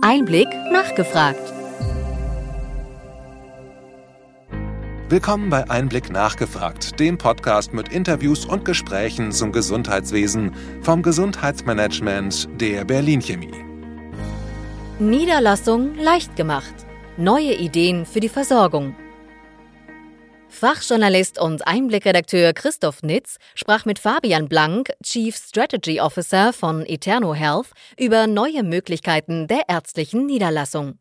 Einblick nachgefragt. Willkommen bei Einblick nachgefragt, dem Podcast mit Interviews und Gesprächen zum Gesundheitswesen vom Gesundheitsmanagement der Berlin Chemie. Niederlassung leicht gemacht. Neue Ideen für die Versorgung. Fachjournalist und Einblickredakteur Christoph Nitz sprach mit Fabian Blank, Chief Strategy Officer von Eterno Health, über neue Möglichkeiten der ärztlichen Niederlassung.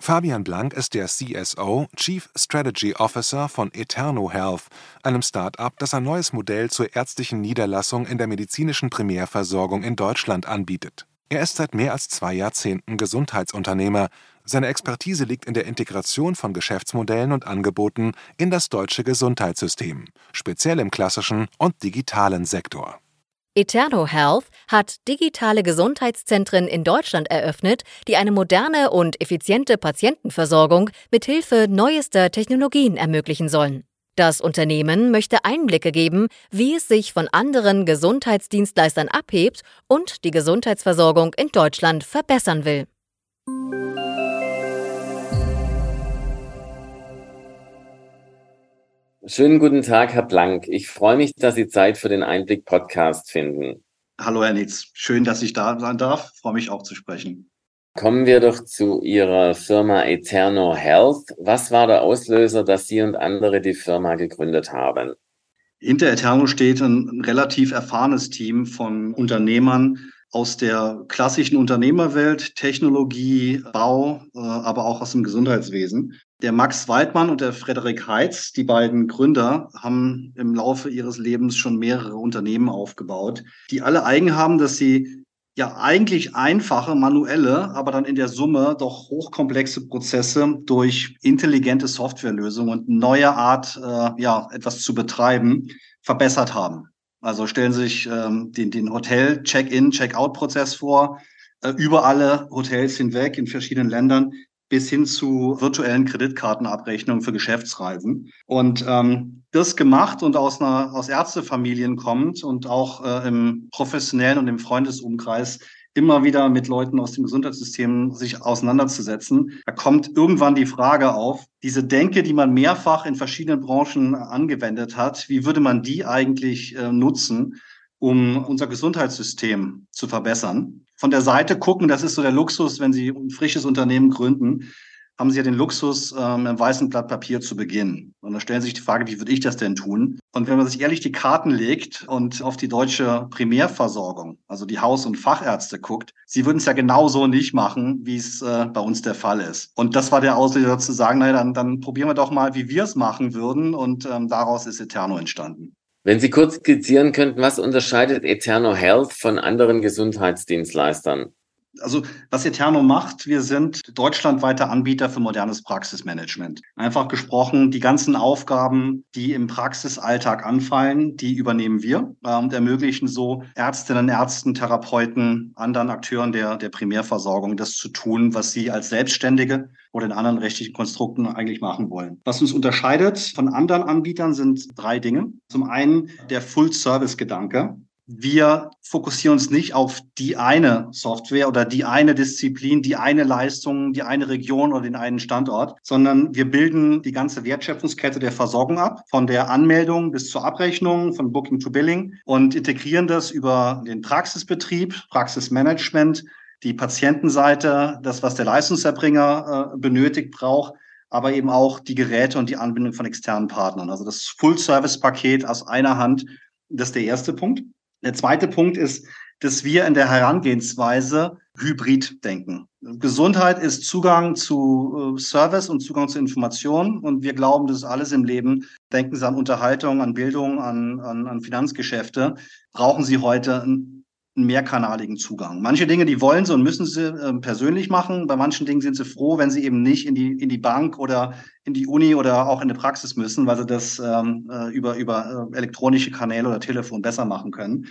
Fabian Blank ist der CSO, Chief Strategy Officer von Eterno Health, einem Start-up, das ein neues Modell zur ärztlichen Niederlassung in der medizinischen Primärversorgung in Deutschland anbietet. Er ist seit mehr als zwei Jahrzehnten Gesundheitsunternehmer. Seine Expertise liegt in der Integration von Geschäftsmodellen und Angeboten in das deutsche Gesundheitssystem, speziell im klassischen und digitalen Sektor. Eterno Health hat digitale Gesundheitszentren in Deutschland eröffnet, die eine moderne und effiziente Patientenversorgung mit Hilfe neuester Technologien ermöglichen sollen. Das Unternehmen möchte Einblicke geben, wie es sich von anderen Gesundheitsdienstleistern abhebt und die Gesundheitsversorgung in Deutschland verbessern will. Schönen guten Tag, Herr Blank. Ich freue mich, dass Sie Zeit für den Einblick-Podcast finden. Hallo, Herr Nitz. Schön, dass ich da sein darf. Ich freue mich auch zu sprechen. Kommen wir doch zu Ihrer Firma Eterno Health. Was war der Auslöser, dass Sie und andere die Firma gegründet haben? Hinter Eterno steht ein relativ erfahrenes Team von Unternehmern aus der klassischen Unternehmerwelt, Technologie, Bau, äh, aber auch aus dem Gesundheitswesen. Der Max Weidmann und der Frederik Heitz, die beiden Gründer, haben im Laufe ihres Lebens schon mehrere Unternehmen aufgebaut, die alle eigen haben, dass sie ja eigentlich einfache, manuelle, aber dann in der Summe doch hochkomplexe Prozesse durch intelligente Softwarelösungen und neue Art, äh, ja, etwas zu betreiben, verbessert haben. Also stellen Sie sich ähm, den, den Hotel-Check-in, Check-out-Prozess vor, äh, über alle Hotels hinweg in verschiedenen Ländern bis hin zu virtuellen Kreditkartenabrechnungen für Geschäftsreisen. Und ähm, das gemacht und aus einer aus Ärztefamilien kommt und auch äh, im professionellen und im Freundesumkreis immer wieder mit Leuten aus dem Gesundheitssystem sich auseinanderzusetzen. Da kommt irgendwann die Frage auf, diese Denke, die man mehrfach in verschiedenen Branchen angewendet hat, wie würde man die eigentlich äh, nutzen, um unser Gesundheitssystem zu verbessern? von der Seite gucken, das ist so der Luxus, wenn Sie ein frisches Unternehmen gründen, haben Sie ja den Luxus, ähm, im weißen Blatt Papier zu beginnen. Und da stellen Sie sich die Frage, wie würde ich das denn tun? Und wenn man sich ehrlich die Karten legt und auf die deutsche Primärversorgung, also die Haus- und Fachärzte guckt, sie würden es ja genauso nicht machen, wie es äh, bei uns der Fall ist. Und das war der Auslöser zu sagen, naja, dann, dann probieren wir doch mal, wie wir es machen würden. Und ähm, daraus ist Eterno entstanden. Wenn Sie kurz skizzieren könnten, was unterscheidet Eterno Health von anderen Gesundheitsdienstleistern? Also was Eterno macht, wir sind deutschlandweiter Anbieter für modernes Praxismanagement. Einfach gesprochen, die ganzen Aufgaben, die im Praxisalltag anfallen, die übernehmen wir äh, und ermöglichen so Ärztinnen, Ärzten, Therapeuten, anderen Akteuren der, der Primärversorgung, das zu tun, was sie als Selbstständige oder in anderen rechtlichen Konstrukten eigentlich machen wollen. Was uns unterscheidet von anderen Anbietern sind drei Dinge. Zum einen der Full-Service-Gedanke wir fokussieren uns nicht auf die eine Software oder die eine Disziplin, die eine Leistung, die eine Region oder den einen Standort, sondern wir bilden die ganze Wertschöpfungskette der Versorgung ab, von der Anmeldung bis zur Abrechnung, von Booking to Billing und integrieren das über den Praxisbetrieb, Praxismanagement, die Patientenseite, das, was der Leistungserbringer äh, benötigt, braucht, aber eben auch die Geräte und die Anbindung von externen Partnern. Also das Full-Service-Paket aus einer Hand, das ist der erste Punkt. Der zweite Punkt ist, dass wir in der Herangehensweise hybrid denken. Gesundheit ist Zugang zu äh, Service und Zugang zu Informationen. Und wir glauben, das ist alles im Leben. Denken Sie an Unterhaltung, an Bildung, an, an, an Finanzgeschäfte. Brauchen Sie heute einen mehrkanaligen Zugang. Manche Dinge, die wollen Sie und müssen Sie äh, persönlich machen. Bei manchen Dingen sind Sie froh, wenn Sie eben nicht in die, in die Bank oder in die Uni oder auch in die Praxis müssen, weil Sie das ähm, äh, über, über äh, elektronische Kanäle oder Telefon besser machen können.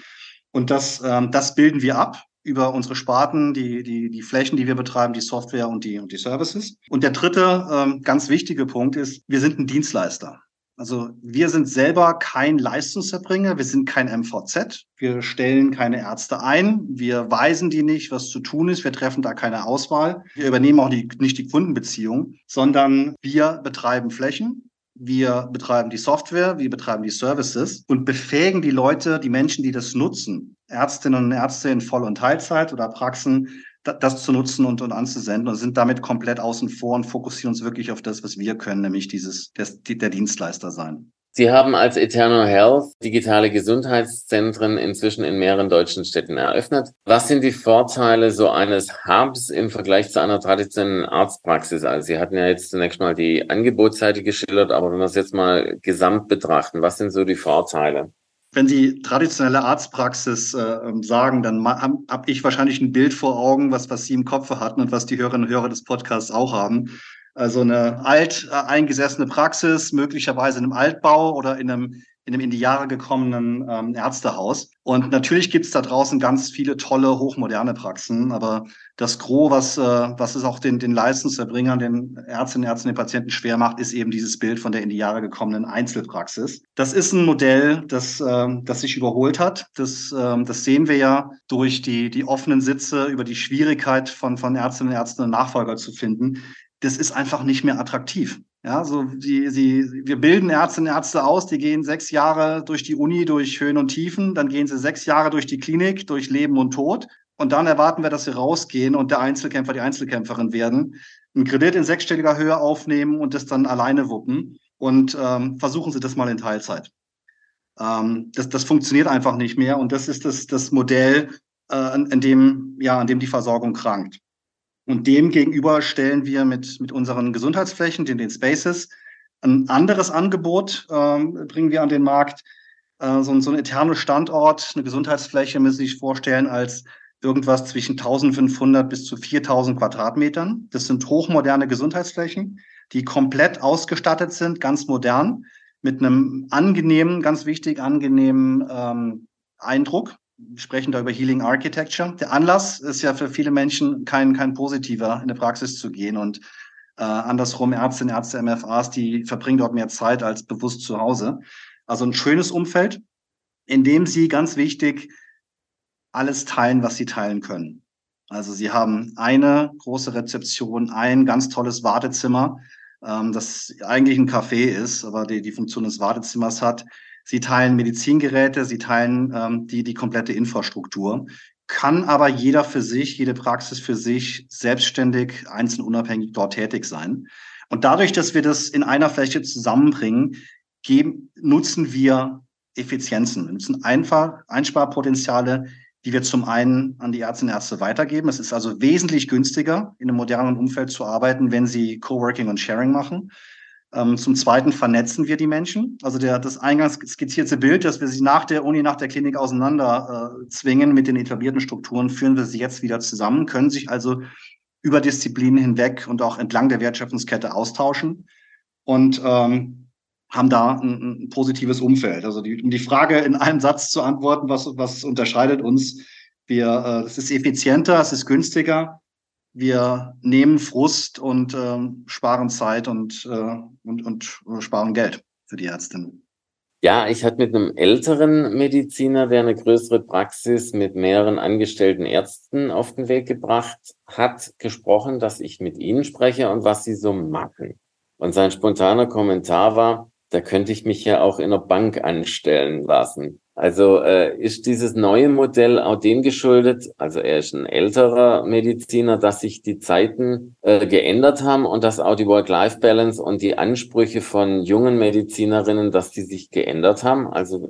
Und das, ähm, das bilden wir ab über unsere Sparten, die, die, die Flächen, die wir betreiben, die Software und die, und die Services. Und der dritte ähm, ganz wichtige Punkt ist, wir sind ein Dienstleister. Also wir sind selber kein Leistungserbringer, wir sind kein MVZ, wir stellen keine Ärzte ein, wir weisen die nicht, was zu tun ist, wir treffen da keine Auswahl, wir übernehmen auch die, nicht die Kundenbeziehung, sondern wir betreiben Flächen, wir betreiben die Software, wir betreiben die Services und befähigen die Leute, die Menschen, die das nutzen, Ärztinnen und Ärzte in Voll- und Teilzeit oder Praxen, das zu nutzen und, und anzusenden und sind damit komplett außen vor und fokussieren uns wirklich auf das, was wir können, nämlich dieses, der, der Dienstleister sein. Sie haben als Eternal Health digitale Gesundheitszentren inzwischen in mehreren deutschen Städten eröffnet. Was sind die Vorteile so eines Hubs im Vergleich zu einer traditionellen Arztpraxis? Also Sie hatten ja jetzt zunächst mal die Angebotsseite geschildert, aber wenn wir es jetzt mal gesamt betrachten, was sind so die Vorteile? Wenn Sie traditionelle Arztpraxis äh, ähm, sagen, dann habe hab ich wahrscheinlich ein Bild vor Augen, was, was Sie im Kopf hatten und was die Hörerinnen und Hörer des Podcasts auch haben. Also eine alt äh, eingesessene Praxis, möglicherweise in einem Altbau oder in einem in einem in die Jahre gekommenen ähm, Ärztehaus. Und natürlich gibt's da draußen ganz viele tolle, hochmoderne Praxen, aber das Gros, was, äh, was es auch den, den Leistungserbringern, den Ärztinnen, Ärzten, den Patienten schwer macht, ist eben dieses Bild von der in die Jahre gekommenen Einzelpraxis. Das ist ein Modell, das, äh, das sich überholt hat. Das, äh, das sehen wir ja durch die, die offenen Sitze, über die Schwierigkeit von, von Ärztinnen und Ärzten Nachfolger zu finden das ist einfach nicht mehr attraktiv. Ja, so die, die, wir bilden Ärztinnen und Ärzte aus, die gehen sechs Jahre durch die Uni, durch Höhen und Tiefen, dann gehen sie sechs Jahre durch die Klinik, durch Leben und Tod. Und dann erwarten wir, dass sie rausgehen und der Einzelkämpfer, die Einzelkämpferin werden, einen Kredit in sechsstelliger Höhe aufnehmen und das dann alleine wuppen. Und ähm, versuchen Sie das mal in Teilzeit. Ähm, das, das funktioniert einfach nicht mehr. Und das ist das, das Modell, äh, in, in, dem, ja, an dem die Versorgung krankt. Und dem gegenüber stellen wir mit, mit unseren Gesundheitsflächen, den, den Spaces, ein anderes Angebot ähm, bringen wir an den Markt. Äh, so, so ein eterner Standort, eine Gesundheitsfläche müssen Sie sich vorstellen als irgendwas zwischen 1500 bis zu 4000 Quadratmetern. Das sind hochmoderne Gesundheitsflächen, die komplett ausgestattet sind, ganz modern, mit einem angenehmen, ganz wichtig angenehmen ähm, Eindruck. Sprechen da über Healing Architecture. Der Anlass ist ja für viele Menschen kein, kein positiver, in der Praxis zu gehen. Und äh, andersrum, Ärztinnen, Ärzte, MFAs, die verbringen dort mehr Zeit als bewusst zu Hause. Also ein schönes Umfeld, in dem sie ganz wichtig alles teilen, was sie teilen können. Also sie haben eine große Rezeption, ein ganz tolles Wartezimmer, ähm, das eigentlich ein Café ist, aber die, die Funktion des Wartezimmers hat. Sie teilen Medizingeräte, sie teilen ähm, die, die komplette Infrastruktur. Kann aber jeder für sich, jede Praxis für sich selbstständig, einzeln unabhängig dort tätig sein. Und dadurch, dass wir das in einer Fläche zusammenbringen, geben, nutzen wir Effizienzen. Wir nutzen einfach Einsparpotenziale, die wir zum einen an die Ärztinnen und Ärzte weitergeben. Es ist also wesentlich günstiger, in einem modernen Umfeld zu arbeiten, wenn sie Coworking und Sharing machen. Ähm, zum Zweiten vernetzen wir die Menschen. Also der, das eingangs skizzierte Bild, dass wir sie nach der Uni, nach der Klinik auseinander äh, zwingen mit den etablierten Strukturen, führen wir sie jetzt wieder zusammen, können sich also über Disziplinen hinweg und auch entlang der Wertschöpfungskette austauschen und ähm, haben da ein, ein positives Umfeld. Also die, um die Frage in einem Satz zu antworten, was, was unterscheidet uns? Wir, äh, es ist effizienter, es ist günstiger, wir nehmen Frust und äh, sparen Zeit und, äh, und, und sparen Geld für die Ärztinnen. Ja, ich hatte mit einem älteren Mediziner, der eine größere Praxis mit mehreren angestellten Ärzten auf den Weg gebracht hat, gesprochen, dass ich mit ihnen spreche und was sie so machen. Und sein spontaner Kommentar war, da könnte ich mich ja auch in der Bank anstellen lassen. Also äh, ist dieses neue Modell auch dem geschuldet, also er ist ein älterer Mediziner, dass sich die Zeiten äh, geändert haben und dass auch die Work-Life-Balance und die Ansprüche von jungen Medizinerinnen, dass die sich geändert haben. Also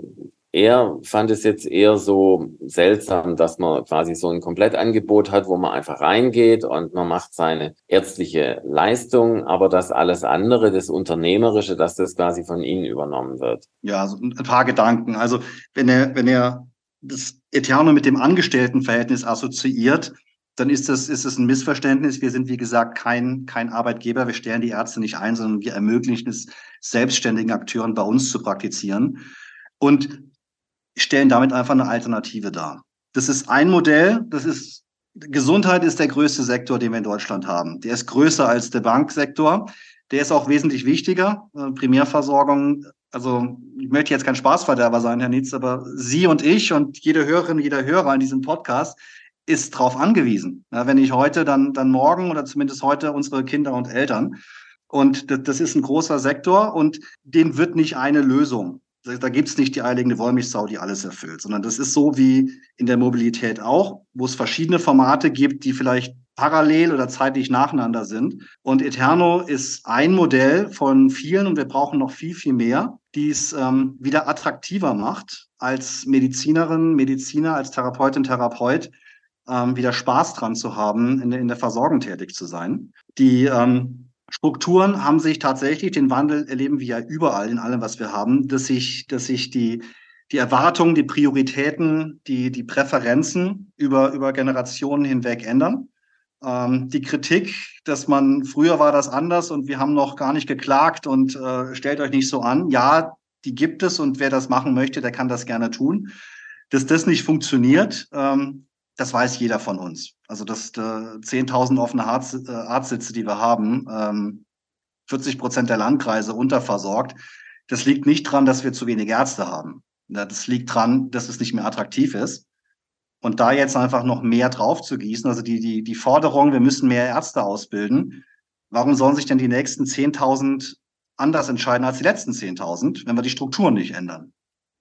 er fand es jetzt eher so seltsam, dass man quasi so ein Komplettangebot hat, wo man einfach reingeht und man macht seine ärztliche Leistung, aber das alles andere, das Unternehmerische, dass das quasi von Ihnen übernommen wird. Ja, also ein paar Gedanken. Also wenn er, wenn er das Eterno mit dem Angestelltenverhältnis assoziiert, dann ist das, ist das ein Missverständnis. Wir sind, wie gesagt, kein, kein Arbeitgeber. Wir stellen die Ärzte nicht ein, sondern wir ermöglichen es selbstständigen Akteuren bei uns zu praktizieren. Und stellen damit einfach eine Alternative dar. Das ist ein Modell, das ist Gesundheit ist der größte Sektor, den wir in Deutschland haben. Der ist größer als der Banksektor. Der ist auch wesentlich wichtiger. Äh, Primärversorgung Also ich möchte jetzt kein Spaßverderber sein, Herr Nietz, aber Sie und ich und jede Hörerin, jeder Hörer in diesem Podcast ist darauf angewiesen. Ja, wenn ich heute, dann, dann morgen oder zumindest heute unsere Kinder und Eltern. Und das, das ist ein großer Sektor und den wird nicht eine Lösung. Da gibt's nicht die eilige Wollmilchsau, die alles erfüllt, sondern das ist so wie in der Mobilität auch, wo es verschiedene Formate gibt, die vielleicht parallel oder zeitlich nacheinander sind. Und Eterno ist ein Modell von vielen und wir brauchen noch viel, viel mehr, die es ähm, wieder attraktiver macht, als Medizinerin, Mediziner, als Therapeutin, Therapeut ähm, wieder Spaß dran zu haben, in, in der Versorgung tätig zu sein. Die ähm, Strukturen haben sich tatsächlich, den Wandel erleben wir ja überall in allem, was wir haben, dass sich, dass sich die, die Erwartungen, die Prioritäten, die, die Präferenzen über, über Generationen hinweg ändern. Ähm, die Kritik, dass man früher war das anders und wir haben noch gar nicht geklagt und äh, stellt euch nicht so an. Ja, die gibt es und wer das machen möchte, der kann das gerne tun. Dass das nicht funktioniert, ähm, das weiß jeder von uns. Also dass äh, 10.000 offene Arzt, äh, Arztsitze, die wir haben, ähm, 40 Prozent der Landkreise unterversorgt, das liegt nicht dran, dass wir zu wenig Ärzte haben. Das liegt dran, dass es nicht mehr attraktiv ist. Und da jetzt einfach noch mehr drauf zu gießen, also die, die, die Forderung, wir müssen mehr Ärzte ausbilden. Warum sollen sich denn die nächsten 10.000 anders entscheiden als die letzten 10.000, wenn wir die Strukturen nicht ändern?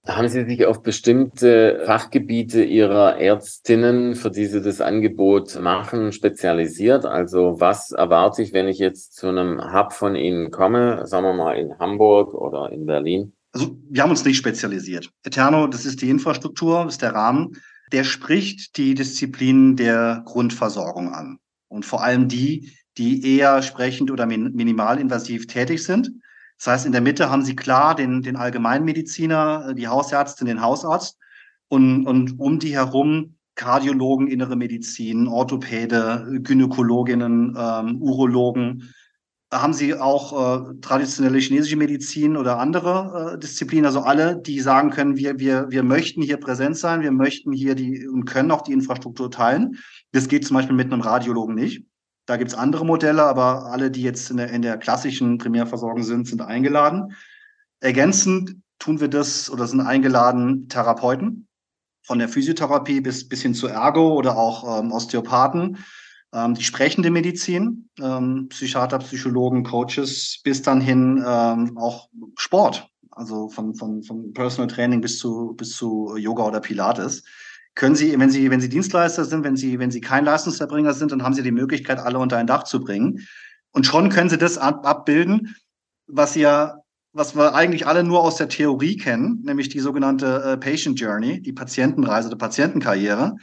Haben Sie sich auf bestimmte Fachgebiete Ihrer Ärztinnen, für die Sie das Angebot machen, spezialisiert? Also was erwarte ich, wenn ich jetzt zu einem Hub von Ihnen komme, sagen wir mal in Hamburg oder in Berlin? Also wir haben uns nicht spezialisiert. Eterno, das ist die Infrastruktur, ist der Rahmen. Der spricht die Disziplinen der Grundversorgung an. Und vor allem die, die eher sprechend oder minimalinvasiv tätig sind. Das heißt, in der Mitte haben Sie klar den, den Allgemeinmediziner, äh, die Hausärztin, den Hausarzt und, und um die herum Kardiologen, innere Medizin, Orthopäde, Gynäkologinnen, ähm, Urologen. Haben Sie auch äh, traditionelle chinesische Medizin oder andere äh, Disziplinen, also alle, die sagen können, wir, wir, wir möchten hier präsent sein, wir möchten hier die und können auch die Infrastruktur teilen. Das geht zum Beispiel mit einem Radiologen nicht. Da gibt es andere Modelle, aber alle, die jetzt in der, in der klassischen Primärversorgung sind, sind eingeladen. Ergänzend tun wir das oder sind eingeladen Therapeuten. Von der Physiotherapie bis, bis hin zu Ergo oder auch ähm, Osteopathen, ähm, die sprechende Medizin, ähm, Psychiater, Psychologen, Coaches, bis dann hin ähm, auch Sport, also von, von, von Personal Training bis zu, bis zu Yoga oder Pilates können Sie, wenn Sie, wenn Sie Dienstleister sind, wenn Sie, wenn Sie kein Leistungserbringer sind, dann haben Sie die Möglichkeit, alle unter ein Dach zu bringen. Und schon können Sie das ab, abbilden, was ja, was wir eigentlich alle nur aus der Theorie kennen, nämlich die sogenannte äh, Patient Journey, die Patientenreise, die Patientenkarriere,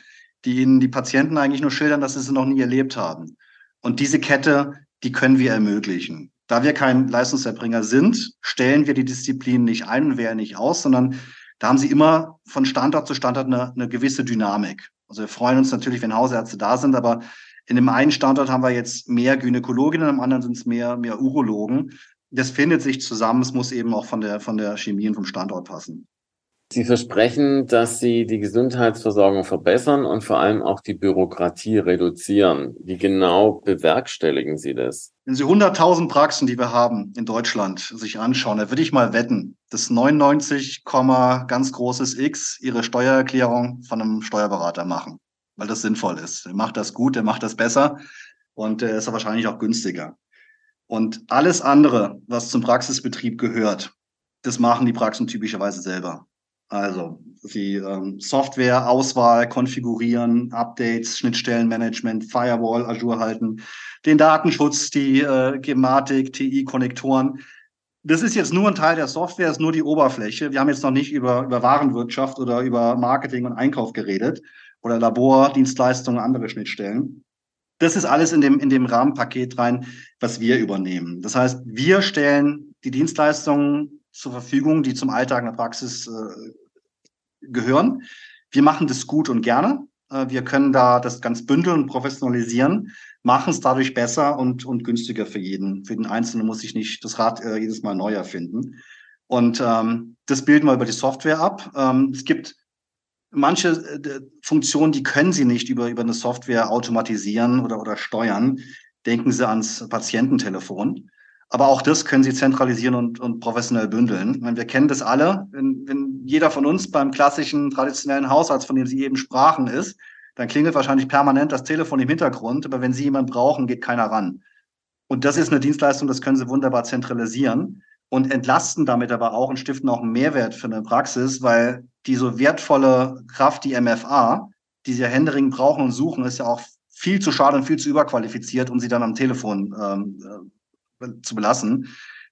die Ihnen die Patienten eigentlich nur schildern, dass sie sie noch nie erlebt haben. Und diese Kette, die können wir ermöglichen. Da wir kein Leistungserbringer sind, stellen wir die Disziplin nicht ein und wählen nicht aus, sondern da haben sie immer von Standort zu Standort eine, eine gewisse Dynamik. Also wir freuen uns natürlich, wenn Hausärzte da sind, aber in dem einen Standort haben wir jetzt mehr Gynäkologinnen, im anderen sind es mehr, mehr Urologen. Das findet sich zusammen. Es muss eben auch von der, von der Chemie und vom Standort passen. Sie versprechen, dass Sie die Gesundheitsversorgung verbessern und vor allem auch die Bürokratie reduzieren. Wie genau bewerkstelligen Sie das? Wenn Sie 100.000 Praxen, die wir haben in Deutschland, sich anschauen, da würde ich mal wetten, dass 99, ganz großes X Ihre Steuererklärung von einem Steuerberater machen, weil das sinnvoll ist. Er macht das gut, er macht das besser und er ist wahrscheinlich auch günstiger. Und alles andere, was zum Praxisbetrieb gehört, das machen die Praxen typischerweise selber. Also wie ähm, Software, Auswahl, Konfigurieren, Updates, Schnittstellenmanagement, Firewall, Azure halten, den Datenschutz, die äh, Gematik, TI-Konnektoren. Das ist jetzt nur ein Teil der Software, ist nur die Oberfläche. Wir haben jetzt noch nicht über, über Warenwirtschaft oder über Marketing und Einkauf geredet oder Labor, Dienstleistungen, andere Schnittstellen. Das ist alles in dem, in dem Rahmenpaket rein, was wir übernehmen. Das heißt, wir stellen die Dienstleistungen zur Verfügung, die zum Alltag in der Praxis äh, gehören. Wir machen das gut und gerne. Äh, wir können da das ganz bündeln und professionalisieren, machen es dadurch besser und, und günstiger für jeden. Für den Einzelnen muss ich nicht das Rad äh, jedes Mal neu erfinden. Und ähm, das bilden wir über die Software ab. Ähm, es gibt manche äh, Funktionen, die können Sie nicht über, über eine Software automatisieren oder, oder steuern. Denken Sie ans Patiententelefon. Aber auch das können Sie zentralisieren und, und professionell bündeln. Wir kennen das alle. Wenn, wenn jeder von uns beim klassischen traditionellen Hausarzt, von dem Sie eben sprachen, ist, dann klingelt wahrscheinlich permanent das Telefon im Hintergrund. Aber wenn Sie jemanden brauchen, geht keiner ran. Und das ist eine Dienstleistung, das können Sie wunderbar zentralisieren und entlasten damit aber auch und stiften auch einen Mehrwert für eine Praxis, weil die so wertvolle Kraft, die MFA, die sie ja händeringend brauchen und suchen, ist ja auch viel zu schade und viel zu überqualifiziert, um sie dann am Telefon ähm, äh, zu belassen.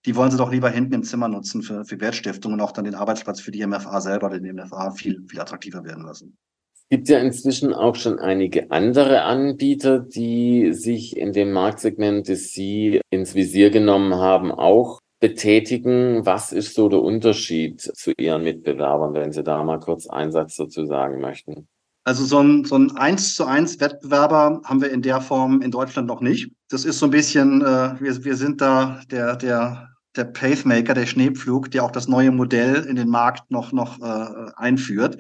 Die wollen sie doch lieber hinten im Zimmer nutzen für, für Wertstiftung und auch dann den Arbeitsplatz für die MFA selber, den MFA viel, viel attraktiver werden lassen. Es gibt ja inzwischen auch schon einige andere Anbieter, die sich in dem Marktsegment, das Sie ins Visier genommen haben, auch betätigen. Was ist so der Unterschied zu Ihren Mitbewerbern, wenn Sie da mal kurz einen Satz dazu sagen möchten? Also so ein, so ein 1 zu 1 Wettbewerber haben wir in der Form in Deutschland noch nicht. Das ist so ein bisschen, äh, wir, wir sind da der, der, der Pacemaker, der Schneepflug, der auch das neue Modell in den Markt noch, noch äh, einführt.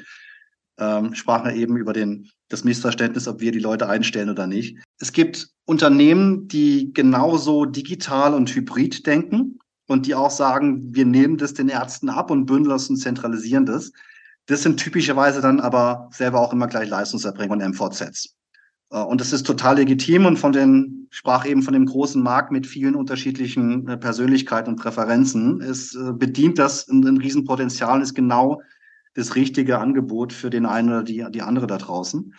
Ähm, sprachen wir eben über den, das Missverständnis, ob wir die Leute einstellen oder nicht. Es gibt Unternehmen, die genauso digital und hybrid denken und die auch sagen, wir nehmen das den Ärzten ab und bündeln das und zentralisieren das. Das sind typischerweise dann aber selber auch immer gleich Leistungserbringer und MVZs. Äh, und das ist total legitim und von den, sprach eben von dem großen Markt mit vielen unterschiedlichen äh, Persönlichkeiten und Präferenzen. Es äh, bedient das ein, ein Riesenpotenzial und ist genau das richtige Angebot für den einen oder die, die andere da draußen.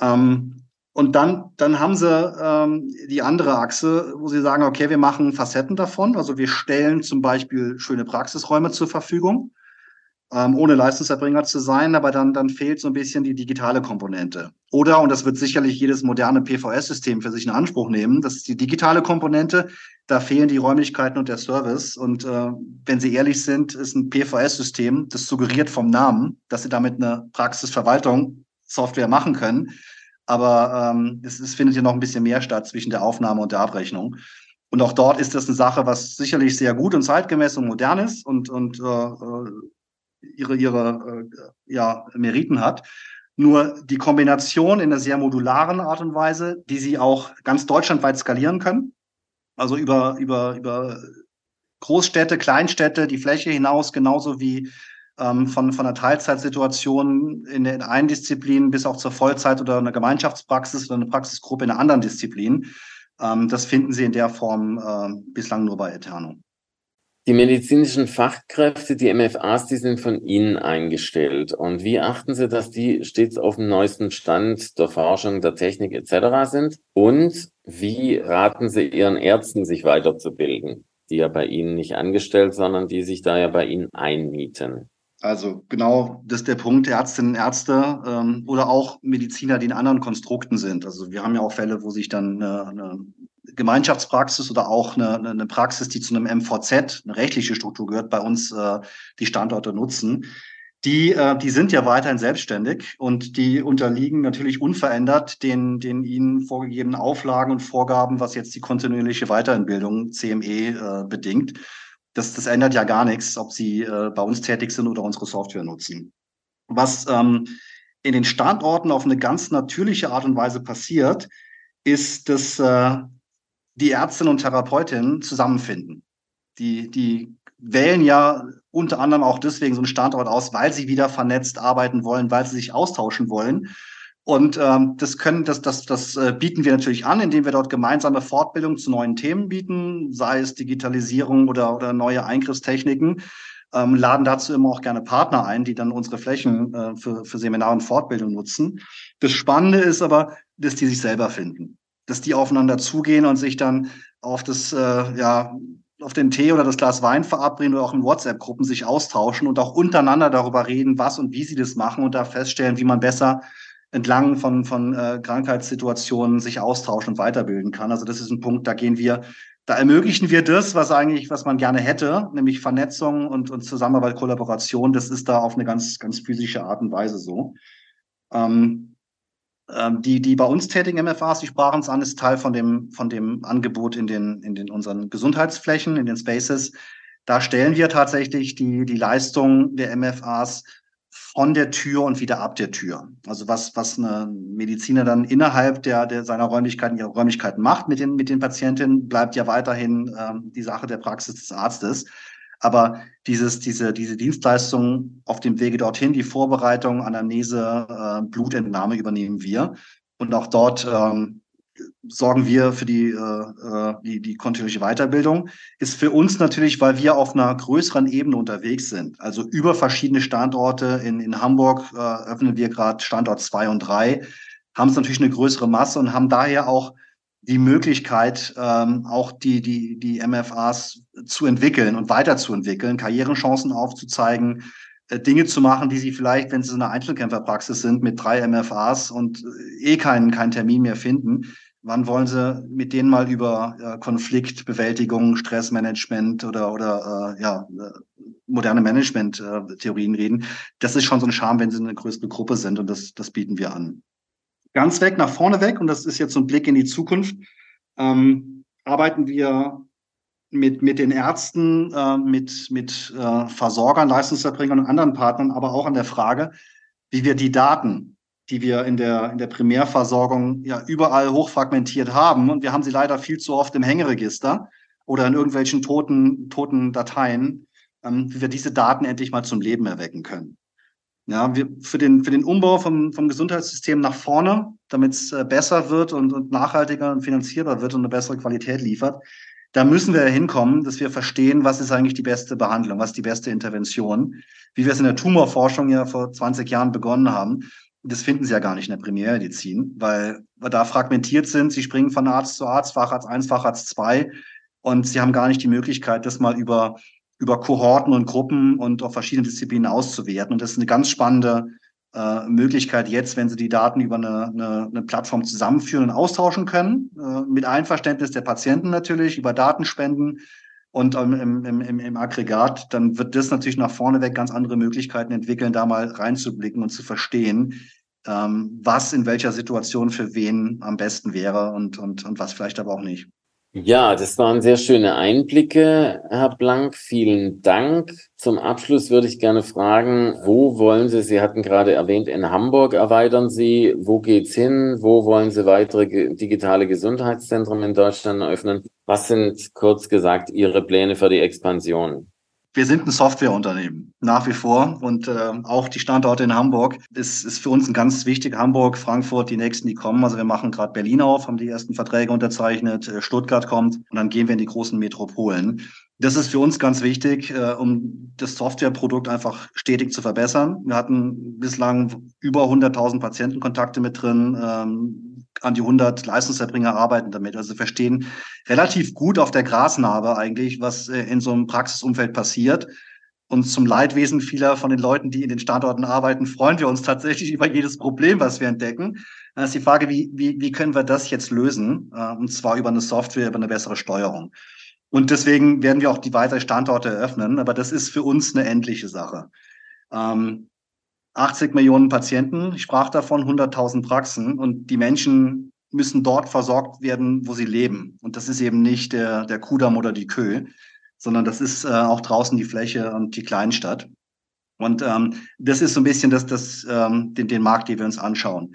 Ähm, und dann, dann haben sie ähm, die andere Achse, wo sie sagen, okay, wir machen Facetten davon. Also wir stellen zum Beispiel schöne Praxisräume zur Verfügung, ähm, ohne Leistungserbringer zu sein, aber dann, dann fehlt so ein bisschen die digitale Komponente. Oder, und das wird sicherlich jedes moderne PVS-System für sich in Anspruch nehmen, das ist die digitale Komponente, da fehlen die Räumlichkeiten und der Service. Und äh, wenn Sie ehrlich sind, ist ein PVS-System, das suggeriert vom Namen, dass Sie damit eine Praxisverwaltung Software machen können aber ähm, es, es findet ja noch ein bisschen mehr statt zwischen der Aufnahme und der Abrechnung. Und auch dort ist das eine Sache, was sicherlich sehr gut und zeitgemäß und modern ist und, und äh, äh ihre, ihre äh, ja, Meriten hat. Nur die Kombination in einer sehr modularen Art und Weise, die sie auch ganz deutschlandweit skalieren können, also über, über, über Großstädte, Kleinstädte, die Fläche hinaus, genauso wie ähm, von, von einer Teilzeitsituation in der einen Disziplin bis auch zur Vollzeit oder einer Gemeinschaftspraxis oder eine Praxisgruppe in einer anderen Disziplin. Ähm, das finden Sie in der Form äh, bislang nur bei Eterno. Die medizinischen Fachkräfte, die MFAs, die sind von Ihnen eingestellt. Und wie achten Sie, dass die stets auf dem neuesten Stand der Forschung, der Technik etc. sind? Und wie raten Sie Ihren Ärzten, sich weiterzubilden, die ja bei Ihnen nicht angestellt, sondern die sich da ja bei Ihnen einmieten? Also genau, das ist der Punkt, Ärztinnen, Ärzte ähm, oder auch Mediziner, die in anderen Konstrukten sind. Also wir haben ja auch Fälle, wo sich dann eine, eine Gemeinschaftspraxis oder auch eine, eine Praxis, die zu einem MVZ, eine rechtliche Struktur gehört, bei uns äh, die Standorte nutzen. Die, äh, die sind ja weiterhin selbstständig und die unterliegen natürlich unverändert den, den ihnen vorgegebenen Auflagen und Vorgaben, was jetzt die kontinuierliche Weiterbildung CME äh, bedingt das, das ändert ja gar nichts, ob sie äh, bei uns tätig sind oder unsere Software nutzen. Was ähm, in den Standorten auf eine ganz natürliche Art und Weise passiert, ist, dass äh, die Ärztinnen und Therapeutinnen zusammenfinden. Die, die wählen ja unter anderem auch deswegen so einen Standort aus, weil sie wieder vernetzt arbeiten wollen, weil sie sich austauschen wollen. Und ähm, das können, das, das, das äh, bieten wir natürlich an, indem wir dort gemeinsame Fortbildung zu neuen Themen bieten, sei es Digitalisierung oder, oder neue Eingriffstechniken. Ähm, laden dazu immer auch gerne Partner ein, die dann unsere Flächen äh, für, für Seminare und Fortbildung nutzen. Das Spannende ist aber, dass die sich selber finden, dass die aufeinander zugehen und sich dann auf das, äh, ja, auf den Tee oder das Glas Wein verabreden oder auch in WhatsApp-Gruppen sich austauschen und auch untereinander darüber reden, was und wie sie das machen und da feststellen, wie man besser entlang von, von äh, Krankheitssituationen sich austauschen und weiterbilden kann. Also das ist ein Punkt, da gehen wir, da ermöglichen wir das, was eigentlich, was man gerne hätte, nämlich Vernetzung und, und Zusammenarbeit, Kollaboration. Das ist da auf eine ganz, ganz physische Art und Weise so. Ähm, die, die bei uns tätigen MFAs, die sprachen es an, ist Teil von dem, von dem Angebot in den, in den unseren Gesundheitsflächen, in den Spaces. Da stellen wir tatsächlich die, die Leistung der MFAs von der Tür und wieder ab der Tür. Also was, was eine Mediziner dann innerhalb der, der seiner Räumlichkeiten, ihrer Räumlichkeiten macht mit den, mit den Patientinnen, bleibt ja weiterhin ähm, die Sache der Praxis des Arztes. Aber dieses, diese, diese Dienstleistung auf dem Wege dorthin, die Vorbereitung, Anamnese, äh, Blutentnahme übernehmen wir. Und auch dort ähm, sorgen wir für die, äh, äh, die, die kontinuierliche Weiterbildung. Ist für uns natürlich, weil wir auf einer größeren Ebene unterwegs sind. Also über verschiedene Standorte. In, in Hamburg äh, öffnen wir gerade Standort zwei und drei, haben es natürlich eine größere Masse und haben daher auch die Möglichkeit, ähm, auch die, die, die MFAs zu entwickeln und weiterzuentwickeln, Karrierechancen aufzuzeigen, äh, Dinge zu machen, die sie vielleicht, wenn sie in einer Einzelkämpferpraxis sind, mit drei MFAs und äh, eh keinen, keinen Termin mehr finden, Wann wollen Sie mit denen mal über äh, Konfliktbewältigung, Stressmanagement oder, oder äh, ja, äh, moderne Management-Theorien reden? Das ist schon so ein Charme, wenn Sie eine größere Gruppe sind und das, das bieten wir an. Ganz weg, nach vorne weg, und das ist jetzt so ein Blick in die Zukunft, ähm, arbeiten wir mit, mit den Ärzten, äh, mit, mit äh, Versorgern, Leistungserbringern und anderen Partnern, aber auch an der Frage, wie wir die Daten die wir in der, in der Primärversorgung ja überall hochfragmentiert haben. Und wir haben sie leider viel zu oft im Hängeregister oder in irgendwelchen toten, toten Dateien, ähm, wie wir diese Daten endlich mal zum Leben erwecken können. Ja, wir, für den, für den Umbau vom, vom Gesundheitssystem nach vorne, damit es äh, besser wird und, und nachhaltiger und finanzierbar wird und eine bessere Qualität liefert, da müssen wir hinkommen, dass wir verstehen, was ist eigentlich die beste Behandlung, was ist die beste Intervention, wie wir es in der Tumorforschung ja vor 20 Jahren begonnen haben das finden sie ja gar nicht in der Primärmedizin, weil wir da fragmentiert sind. Sie springen von Arzt zu Arzt, Facharzt 1, Facharzt 2 und sie haben gar nicht die Möglichkeit, das mal über, über Kohorten und Gruppen und auf verschiedene Disziplinen auszuwerten. Und das ist eine ganz spannende äh, Möglichkeit jetzt, wenn sie die Daten über eine, eine, eine Plattform zusammenführen und austauschen können, äh, mit Einverständnis der Patienten natürlich, über Datenspenden und im, im, im, im Aggregat, dann wird das natürlich nach vorne weg ganz andere Möglichkeiten entwickeln, da mal reinzublicken und zu verstehen, ähm, was in welcher Situation für wen am besten wäre und, und, und was vielleicht aber auch nicht. Ja, das waren sehr schöne Einblicke, Herr Blank. Vielen Dank. Zum Abschluss würde ich gerne fragen, wo wollen Sie, Sie hatten gerade erwähnt, in Hamburg erweitern Sie. Wo geht's hin? Wo wollen Sie weitere digitale Gesundheitszentren in Deutschland eröffnen? Was sind kurz gesagt Ihre Pläne für die Expansion? Wir sind ein Softwareunternehmen nach wie vor und äh, auch die Standorte in Hamburg ist, ist für uns ein ganz wichtig. Hamburg, Frankfurt, die nächsten, die kommen. Also wir machen gerade Berlin auf, haben die ersten Verträge unterzeichnet, äh, Stuttgart kommt und dann gehen wir in die großen Metropolen. Das ist für uns ganz wichtig, äh, um das Softwareprodukt einfach stetig zu verbessern. Wir hatten bislang über 100.000 Patientenkontakte mit drin. Ähm, an die 100 Leistungserbringer arbeiten damit. Also verstehen relativ gut auf der Grasnarbe eigentlich, was äh, in so einem Praxisumfeld passiert. Und zum Leidwesen vieler von den Leuten, die in den Standorten arbeiten, freuen wir uns tatsächlich über jedes Problem, was wir entdecken. Dann ist die Frage, wie, wie, wie können wir das jetzt lösen? Äh, und zwar über eine Software, über eine bessere Steuerung. Und deswegen werden wir auch die weiteren Standorte eröffnen. Aber das ist für uns eine endliche Sache. Ähm, 80 Millionen Patienten, ich sprach davon 100.000 Praxen und die Menschen müssen dort versorgt werden, wo sie leben. Und das ist eben nicht der, der Kudamm oder die Kö, sondern das ist äh, auch draußen die Fläche und die Kleinstadt. Und ähm, das ist so ein bisschen das, das, ähm, den, den Markt, den wir uns anschauen.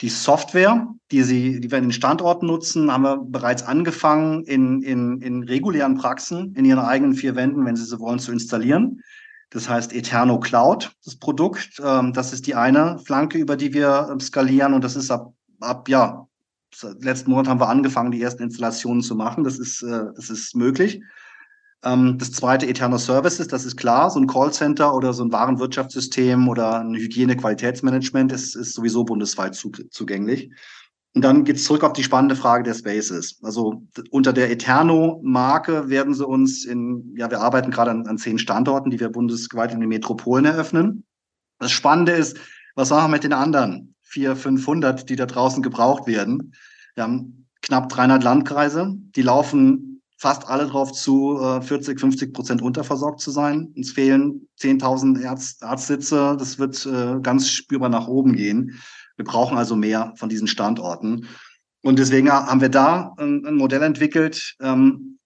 Die Software, die, sie, die wir in den Standorten nutzen, haben wir bereits angefangen, in, in, in regulären Praxen, in ihren eigenen vier Wänden, wenn sie so wollen, zu installieren. Das heißt Eterno Cloud, das Produkt. Ähm, das ist die eine Flanke, über die wir ähm, skalieren. Und das ist ab, ab ja, letzten Monat haben wir angefangen, die ersten Installationen zu machen. Das ist, äh, das ist möglich. Ähm, das zweite Eterno Services, das ist klar. So ein Callcenter oder so ein Warenwirtschaftssystem oder ein Hygiene-Qualitätsmanagement ist, ist sowieso bundesweit zugänglich. Und dann geht's zurück auf die spannende Frage der Spaces. Also unter der Eterno-Marke werden sie uns in, ja, wir arbeiten gerade an, an zehn Standorten, die wir bundesweit in den Metropolen eröffnen. Das Spannende ist, was machen wir mit den anderen vier, 500, die da draußen gebraucht werden? Wir haben knapp 300 Landkreise, die laufen fast alle drauf zu, 40, äh, 50 Prozent unterversorgt zu sein. Uns fehlen 10.000 Arzt, Arztsitze. Das wird äh, ganz spürbar nach oben gehen. Wir brauchen also mehr von diesen Standorten. Und deswegen haben wir da ein, ein Modell entwickelt, ähm,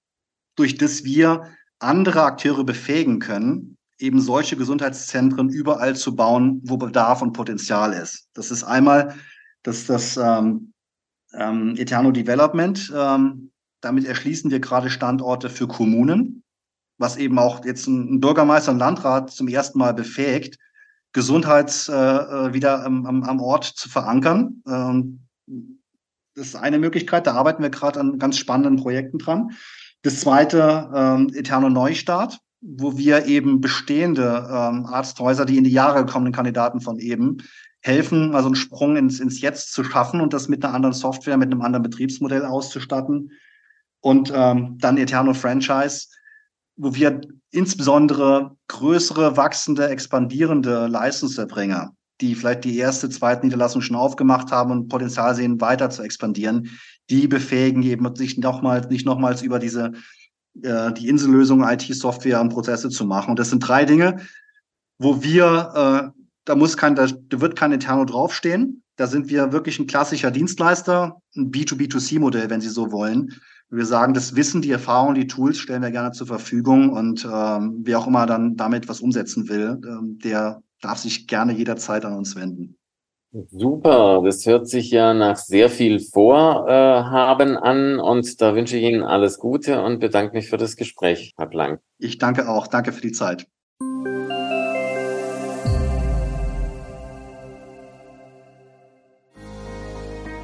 durch das wir andere Akteure befähigen können, eben solche Gesundheitszentren überall zu bauen, wo Bedarf und Potenzial ist. Das ist einmal das, das ähm, ähm, Eterno Development. Ähm, damit erschließen wir gerade Standorte für Kommunen, was eben auch jetzt ein, Bürgermeister und Landrat zum ersten Mal befähigt, Gesundheits äh, äh, wieder am, am, Ort zu verankern. Ähm, das ist eine Möglichkeit, da arbeiten wir gerade an ganz spannenden Projekten dran. Das zweite, ähm, Eterno Neustart, wo wir eben bestehende ähm, Arzthäuser, die in die Jahre kommenden Kandidaten von eben, helfen, also einen Sprung ins, ins Jetzt zu schaffen und das mit einer anderen Software, mit einem anderen Betriebsmodell auszustatten. Und ähm, dann Eterno Franchise, wo wir insbesondere größere, wachsende, expandierende Leistungserbringer, die vielleicht die erste, zweite Niederlassung schon aufgemacht haben und Potenzial sehen, weiter zu expandieren, die befähigen eben sich nochmals, nicht nochmals über diese äh, die Insellösung IT-Software und Prozesse zu machen. Und das sind drei Dinge, wo wir, äh, da muss kein, da, wird kein Eterno draufstehen. Da sind wir wirklich ein klassischer Dienstleister, ein B2B2C-Modell, wenn Sie so wollen. Wir sagen, das Wissen, die Erfahrung, die Tools stellen wir gerne zur Verfügung und ähm, wer auch immer dann damit was umsetzen will, ähm, der darf sich gerne jederzeit an uns wenden. Super, das hört sich ja nach sehr viel Vorhaben an und da wünsche ich Ihnen alles Gute und bedanke mich für das Gespräch, Herr Blank. Ich danke auch, danke für die Zeit.